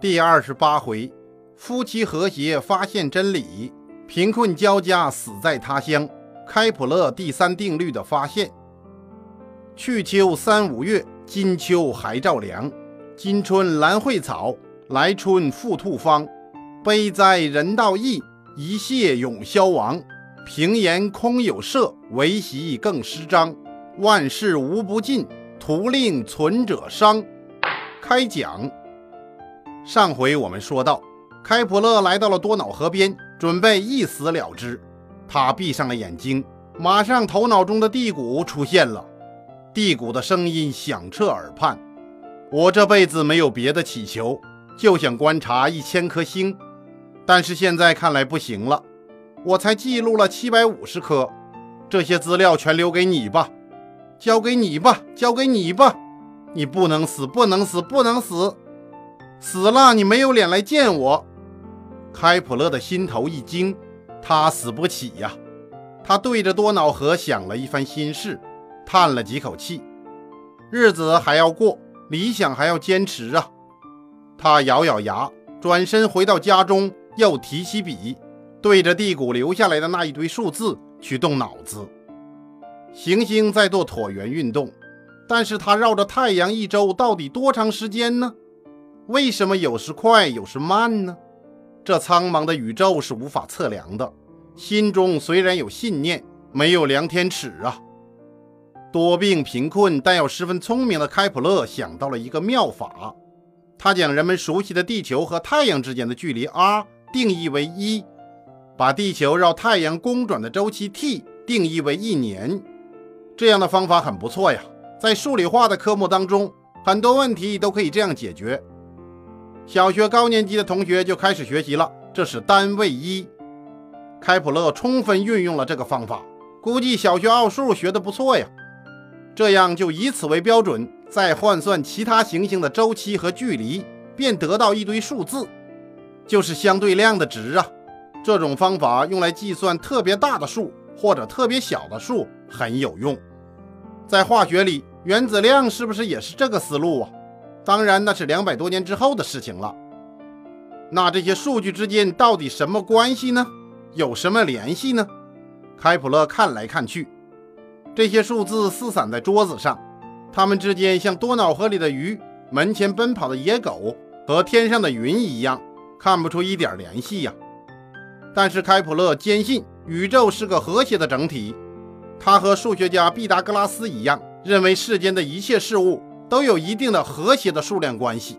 第二十八回，夫妻和谐发现真理，贫困交加死在他乡。开普勒第三定律的发现。去秋三五月，今秋还照凉。今春兰蕙草，来春复兔芳。悲哉人道义，一谢永消亡。平言空有色，唯习更失章。万事无不尽，徒令存者伤。开讲。上回我们说到，开普勒来到了多瑙河边，准备一死了之。他闭上了眼睛，马上头脑中的地谷出现了，地谷的声音响彻耳畔。我这辈子没有别的祈求，就想观察一千颗星，但是现在看来不行了。我才记录了七百五十颗，这些资料全留给你吧，交给你吧，交给你吧。你不能死，不能死，不能死。死了，你没有脸来见我。开普勒的心头一惊，他死不起呀。他对着多瑙河想了一番心事，叹了几口气。日子还要过，理想还要坚持啊。他咬咬牙，转身回到家中，又提起笔，对着地谷留下来的那一堆数字去动脑子。行星在做椭圆运动，但是它绕着太阳一周到底多长时间呢？为什么有时快，有时慢呢？这苍茫的宇宙是无法测量的。心中虽然有信念，没有量天尺啊。多病贫困但又十分聪明的开普勒想到了一个妙法，他将人们熟悉的地球和太阳之间的距离 r 定义为一，把地球绕太阳公转的周期 t 定义为一年。这样的方法很不错呀，在数理化的科目当中，很多问题都可以这样解决。小学高年级的同学就开始学习了，这是单位一。开普勒充分运用了这个方法，估计小学奥数学得不错呀。这样就以此为标准，再换算其他行星的周期和距离，便得到一堆数字，就是相对量的值啊。这种方法用来计算特别大的数或者特别小的数很有用。在化学里，原子量是不是也是这个思路啊？当然，那是两百多年之后的事情了。那这些数据之间到底什么关系呢？有什么联系呢？开普勒看来看去，这些数字四散在桌子上，它们之间像多瑙河里的鱼、门前奔跑的野狗和天上的云一样，看不出一点联系呀。但是开普勒坚信宇宙是个和谐的整体，他和数学家毕达哥拉斯一样，认为世间的一切事物。都有一定的和谐的数量关系。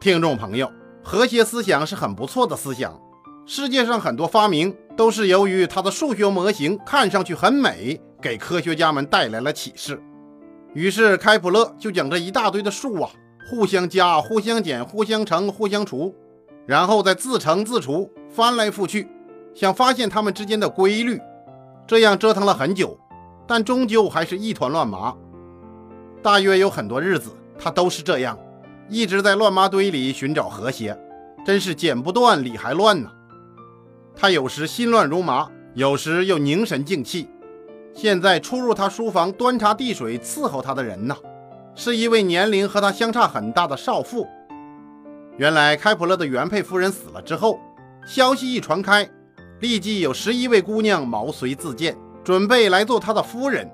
听众朋友，和谐思想是很不错的思想。世界上很多发明都是由于它的数学模型看上去很美，给科学家们带来了启示。于是开普勒就将这一大堆的数啊，互相加、互相减、互相乘、互相除，然后再自乘自除，翻来覆去，想发现它们之间的规律。这样折腾了很久，但终究还是一团乱麻。大约有很多日子，他都是这样，一直在乱麻堆里寻找和谐，真是剪不断，理还乱呢。他有时心乱如麻，有时又凝神静气。现在出入他书房端茶递水、伺候他的人呢，是一位年龄和他相差很大的少妇。原来开普勒的原配夫人死了之后，消息一传开，立即有十一位姑娘毛遂自荐，准备来做他的夫人。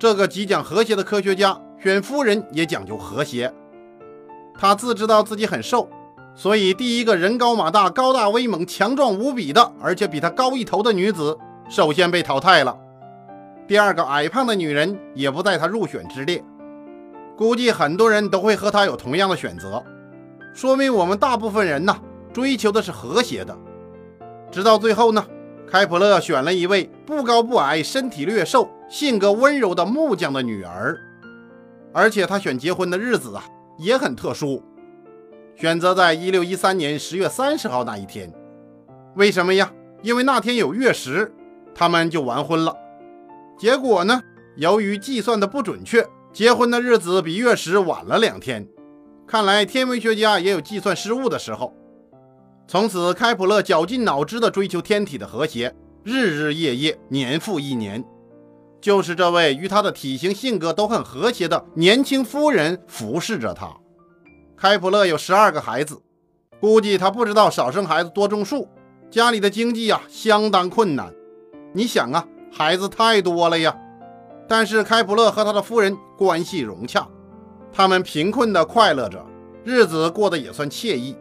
这个极讲和谐的科学家选夫人也讲究和谐。他自知道自己很瘦，所以第一个人高马大、高大威猛、强壮无比的，而且比他高一头的女子，首先被淘汰了。第二个矮胖的女人也不在他入选之列。估计很多人都会和他有同样的选择，说明我们大部分人呢追求的是和谐的。直到最后呢。开普勒选了一位不高不矮、身体略瘦、性格温柔的木匠的女儿，而且他选结婚的日子啊也很特殊，选择在一六一三年十月三十号那一天。为什么呀？因为那天有月食，他们就完婚了。结果呢，由于计算的不准确，结婚的日子比月食晚了两天。看来天文学家也有计算失误的时候。从此，开普勒绞尽脑汁地追求天体的和谐，日日夜夜，年复一年。就是这位与他的体型、性格都很和谐的年轻夫人服侍着他。开普勒有十二个孩子，估计他不知道少生孩子多种树，家里的经济呀相当困难。你想啊，孩子太多了呀。但是开普勒和他的夫人关系融洽，他们贫困的快乐着，日子过得也算惬意。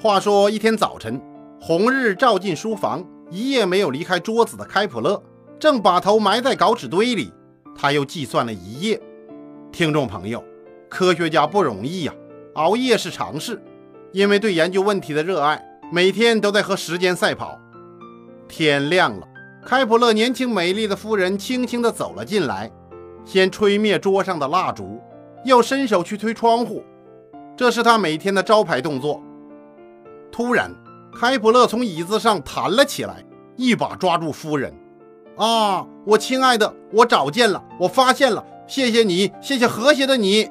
话说一天早晨，红日照进书房，一夜没有离开桌子的开普勒正把头埋在稿纸堆里，他又计算了一夜。听众朋友，科学家不容易呀，熬夜是常事。因为对研究问题的热爱，每天都在和时间赛跑。天亮了。开普勒年轻美丽的夫人轻轻地走了进来，先吹灭桌上的蜡烛，又伸手去推窗户，这是他每天的招牌动作。突然，开普勒从椅子上弹了起来，一把抓住夫人。“啊，我亲爱的，我找见了，我发现了，谢谢你，谢谢和谐的你。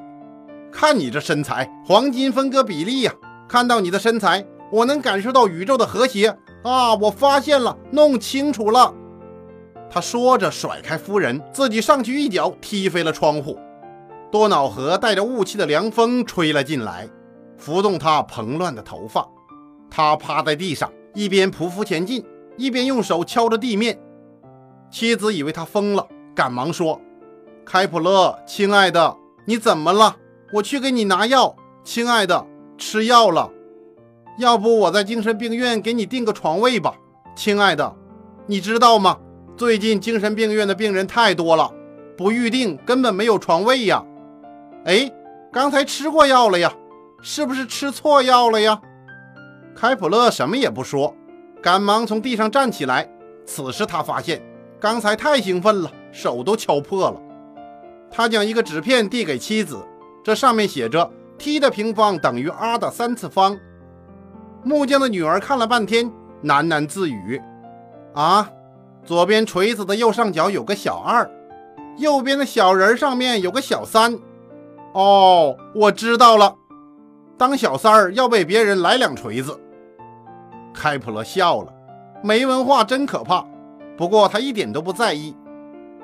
看你这身材，黄金分割比例呀！看到你的身材，我能感受到宇宙的和谐啊！我发现了，弄清楚了。”他说着，甩开夫人，自己上去一脚踢飞了窗户。多瑙河带着雾气的凉风吹了进来，拂动他蓬乱的头发。他趴在地上，一边匍匐前进，一边用手敲着地面。妻子以为他疯了，赶忙说：“开普勒，亲爱的，你怎么了？我去给你拿药。亲爱的，吃药了。要不我在精神病院给你订个床位吧？亲爱的，你知道吗？”最近精神病院的病人太多了，不预定根本没有床位呀。哎，刚才吃过药了呀，是不是吃错药了呀？开普勒什么也不说，赶忙从地上站起来。此时他发现刚才太兴奋了，手都敲破了。他将一个纸片递给妻子，这上面写着 t 的平方等于 r 的三次方。木匠的女儿看了半天，喃喃自语：“啊。”左边锤子的右上角有个小二，右边的小人上面有个小三。哦，我知道了，当小三儿要被别人来两锤子。开普勒笑了，没文化真可怕。不过他一点都不在意，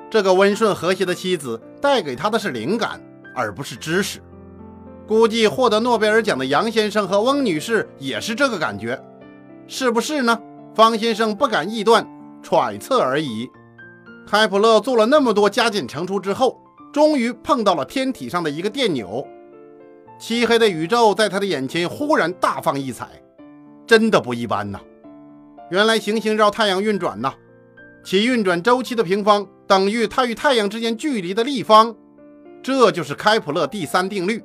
这个温顺和谐的妻子带给他的是灵感，而不是知识。估计获得诺贝尔奖的杨先生和翁女士也是这个感觉，是不是呢？方先生不敢臆断。揣测而已。开普勒做了那么多加减乘除之后，终于碰到了天体上的一个电钮。漆黑的宇宙在他的眼前忽然大放异彩，真的不一般呐！原来行星绕太阳运转呐，其运转周期的平方等于它与太阳之间距离的立方，这就是开普勒第三定律。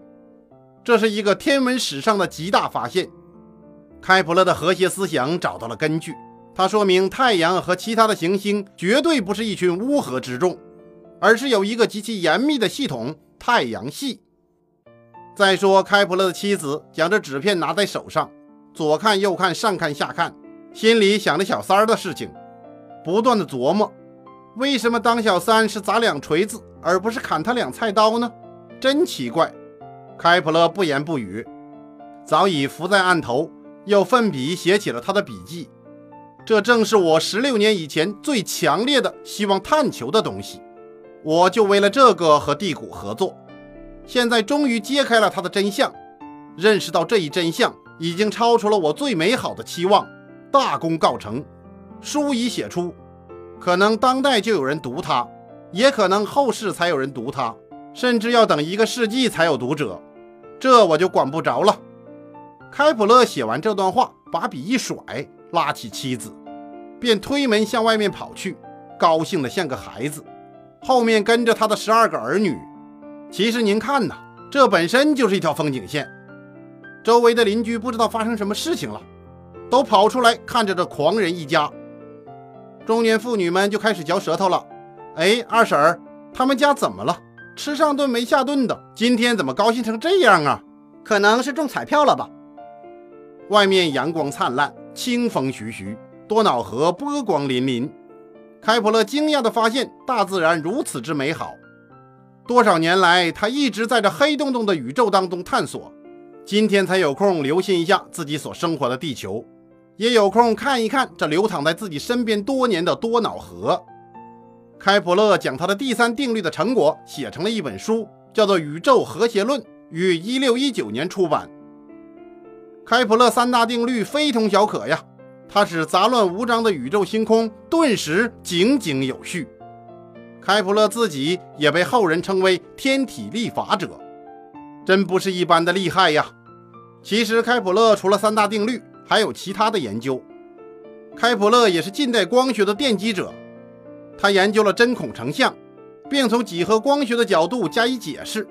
这是一个天文史上的极大发现。开普勒的和谐思想找到了根据。它说明太阳和其他的行星绝对不是一群乌合之众，而是有一个极其严密的系统——太阳系。再说，开普勒的妻子将这纸片拿在手上，左看右看，上看下看，心里想着小三儿的事情，不断的琢磨：为什么当小三是砸两锤子，而不是砍他两菜刀呢？真奇怪。开普勒不言不语，早已伏在案头，又奋笔写起了他的笔记。这正是我十六年以前最强烈的希望探求的东西，我就为了这个和地谷合作。现在终于揭开了它的真相，认识到这一真相已经超出了我最美好的期望。大功告成，书已写出，可能当代就有人读它，也可能后世才有人读它，甚至要等一个世纪才有读者，这我就管不着了。开普勒写完这段话，把笔一甩。拉起妻子，便推门向外面跑去，高兴得像个孩子。后面跟着他的十二个儿女。其实您看呐，这本身就是一条风景线。周围的邻居不知道发生什么事情了，都跑出来看着这狂人一家。中年妇女们就开始嚼舌头了。哎，二婶儿，他们家怎么了？吃上顿没下顿的，今天怎么高兴成这样啊？可能是中彩票了吧。外面阳光灿烂。清风徐徐，多瑙河波光粼粼。开普勒惊讶地发现，大自然如此之美好。多少年来，他一直在这黑洞洞的宇宙当中探索，今天才有空留心一下自己所生活的地球，也有空看一看这流淌在自己身边多年的多瑙河。开普勒将他的第三定律的成果写成了一本书，叫做《宇宙和谐论》，于一六一九年出版。开普勒三大定律非同小可呀，它使杂乱无章的宇宙星空顿时井井有序。开普勒自己也被后人称为天体立法者，真不是一般的厉害呀。其实，开普勒除了三大定律，还有其他的研究。开普勒也是近代光学的奠基者，他研究了针孔成像，并从几何光学的角度加以解释。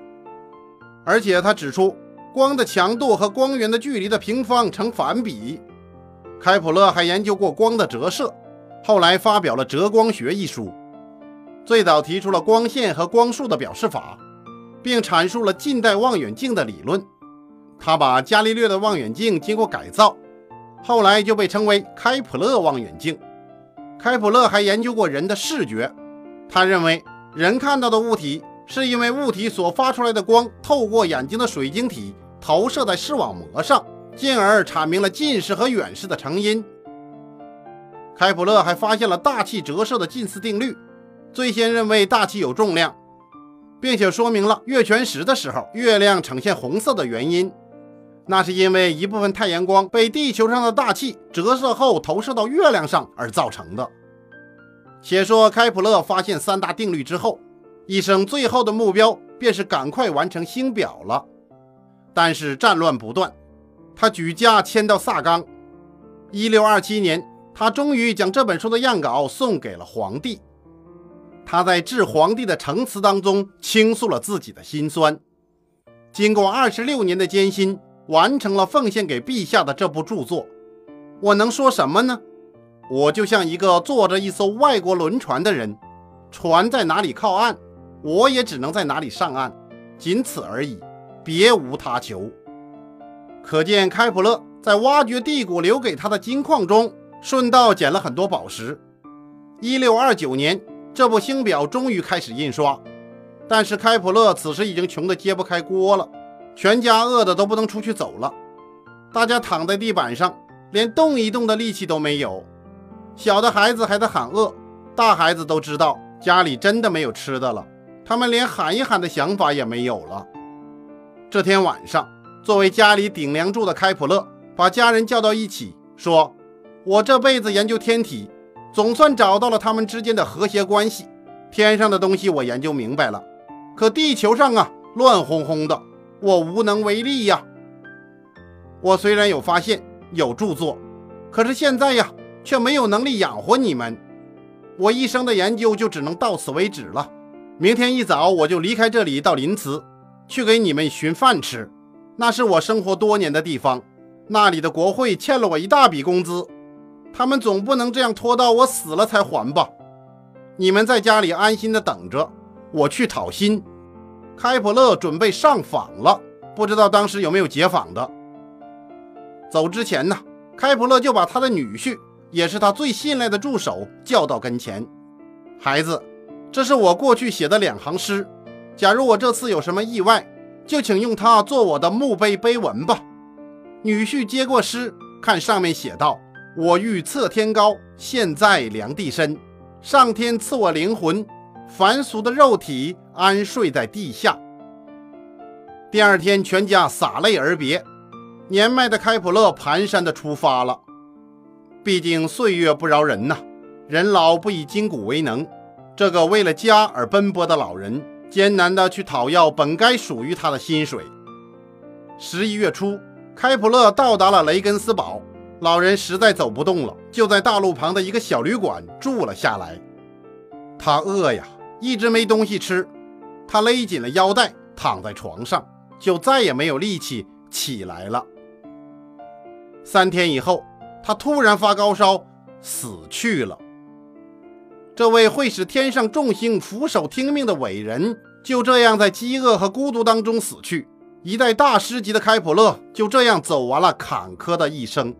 而且他指出，光的强度和光源的距离的平方成反比。开普勒还研究过光的折射，后来发表了《折光学》一书，最早提出了光线和光束的表示法，并阐述了近代望远镜的理论。他把伽利略的望远镜经过改造。后来就被称为开普勒望远镜。开普勒还研究过人的视觉，他认为人看到的物体是因为物体所发出来的光透过眼睛的水晶体投射在视网膜上，进而阐明了近视和远视的成因。开普勒还发现了大气折射的近似定律，最先认为大气有重量，并且说明了月全食的时候月亮呈现红色的原因。那是因为一部分太阳光被地球上的大气折射后投射到月亮上而造成的。且说开普勒发现三大定律之后，一生最后的目标便是赶快完成星表了。但是战乱不断，他举家迁到萨冈。一六二七年，他终于将这本书的样稿送给了皇帝。他在致皇帝的呈词当中倾诉了自己的心酸。经过二十六年的艰辛。完成了奉献给陛下的这部著作，我能说什么呢？我就像一个坐着一艘外国轮船的人，船在哪里靠岸，我也只能在哪里上岸，仅此而已，别无他求。可见开普勒在挖掘地谷留给他的金矿中，顺道捡了很多宝石。一六二九年，这部星表终于开始印刷，但是开普勒此时已经穷得揭不开锅了。全家饿得都不能出去走了，大家躺在地板上，连动一动的力气都没有。小的孩子还在喊饿，大孩子都知道家里真的没有吃的了，他们连喊一喊的想法也没有了。这天晚上，作为家里顶梁柱的开普勒把家人叫到一起，说：“我这辈子研究天体，总算找到了他们之间的和谐关系。天上的东西我研究明白了，可地球上啊，乱哄哄的。”我无能为力呀！我虽然有发现，有著作，可是现在呀，却没有能力养活你们。我一生的研究就只能到此为止了。明天一早我就离开这里，到临淄去给你们寻饭吃。那是我生活多年的地方，那里的国会欠了我一大笔工资，他们总不能这样拖到我死了才还吧？你们在家里安心的等着，我去讨薪。开普勒准备上访了，不知道当时有没有解访的。走之前呢，开普勒就把他的女婿，也是他最信赖的助手叫到跟前：“孩子，这是我过去写的两行诗，假如我这次有什么意外，就请用它做我的墓碑碑文吧。”女婿接过诗，看上面写道：“我欲测天高，现在量地深，上天赐我灵魂。”凡俗的肉体安睡在地下。第二天，全家洒泪而别。年迈的开普勒蹒跚地出发了。毕竟岁月不饶人呐，人老不以筋骨为能。这个为了家而奔波的老人，艰难地去讨要本该属于他的薪水。十一月初，开普勒到达了雷根斯堡。老人实在走不动了，就在大路旁的一个小旅馆住了下来。他饿呀。一直没东西吃，他勒紧了腰带，躺在床上，就再也没有力气起来了。三天以后，他突然发高烧，死去了。这位会使天上众星俯首听命的伟人，就这样在饥饿和孤独当中死去。一代大师级的开普勒，就这样走完了坎坷的一生。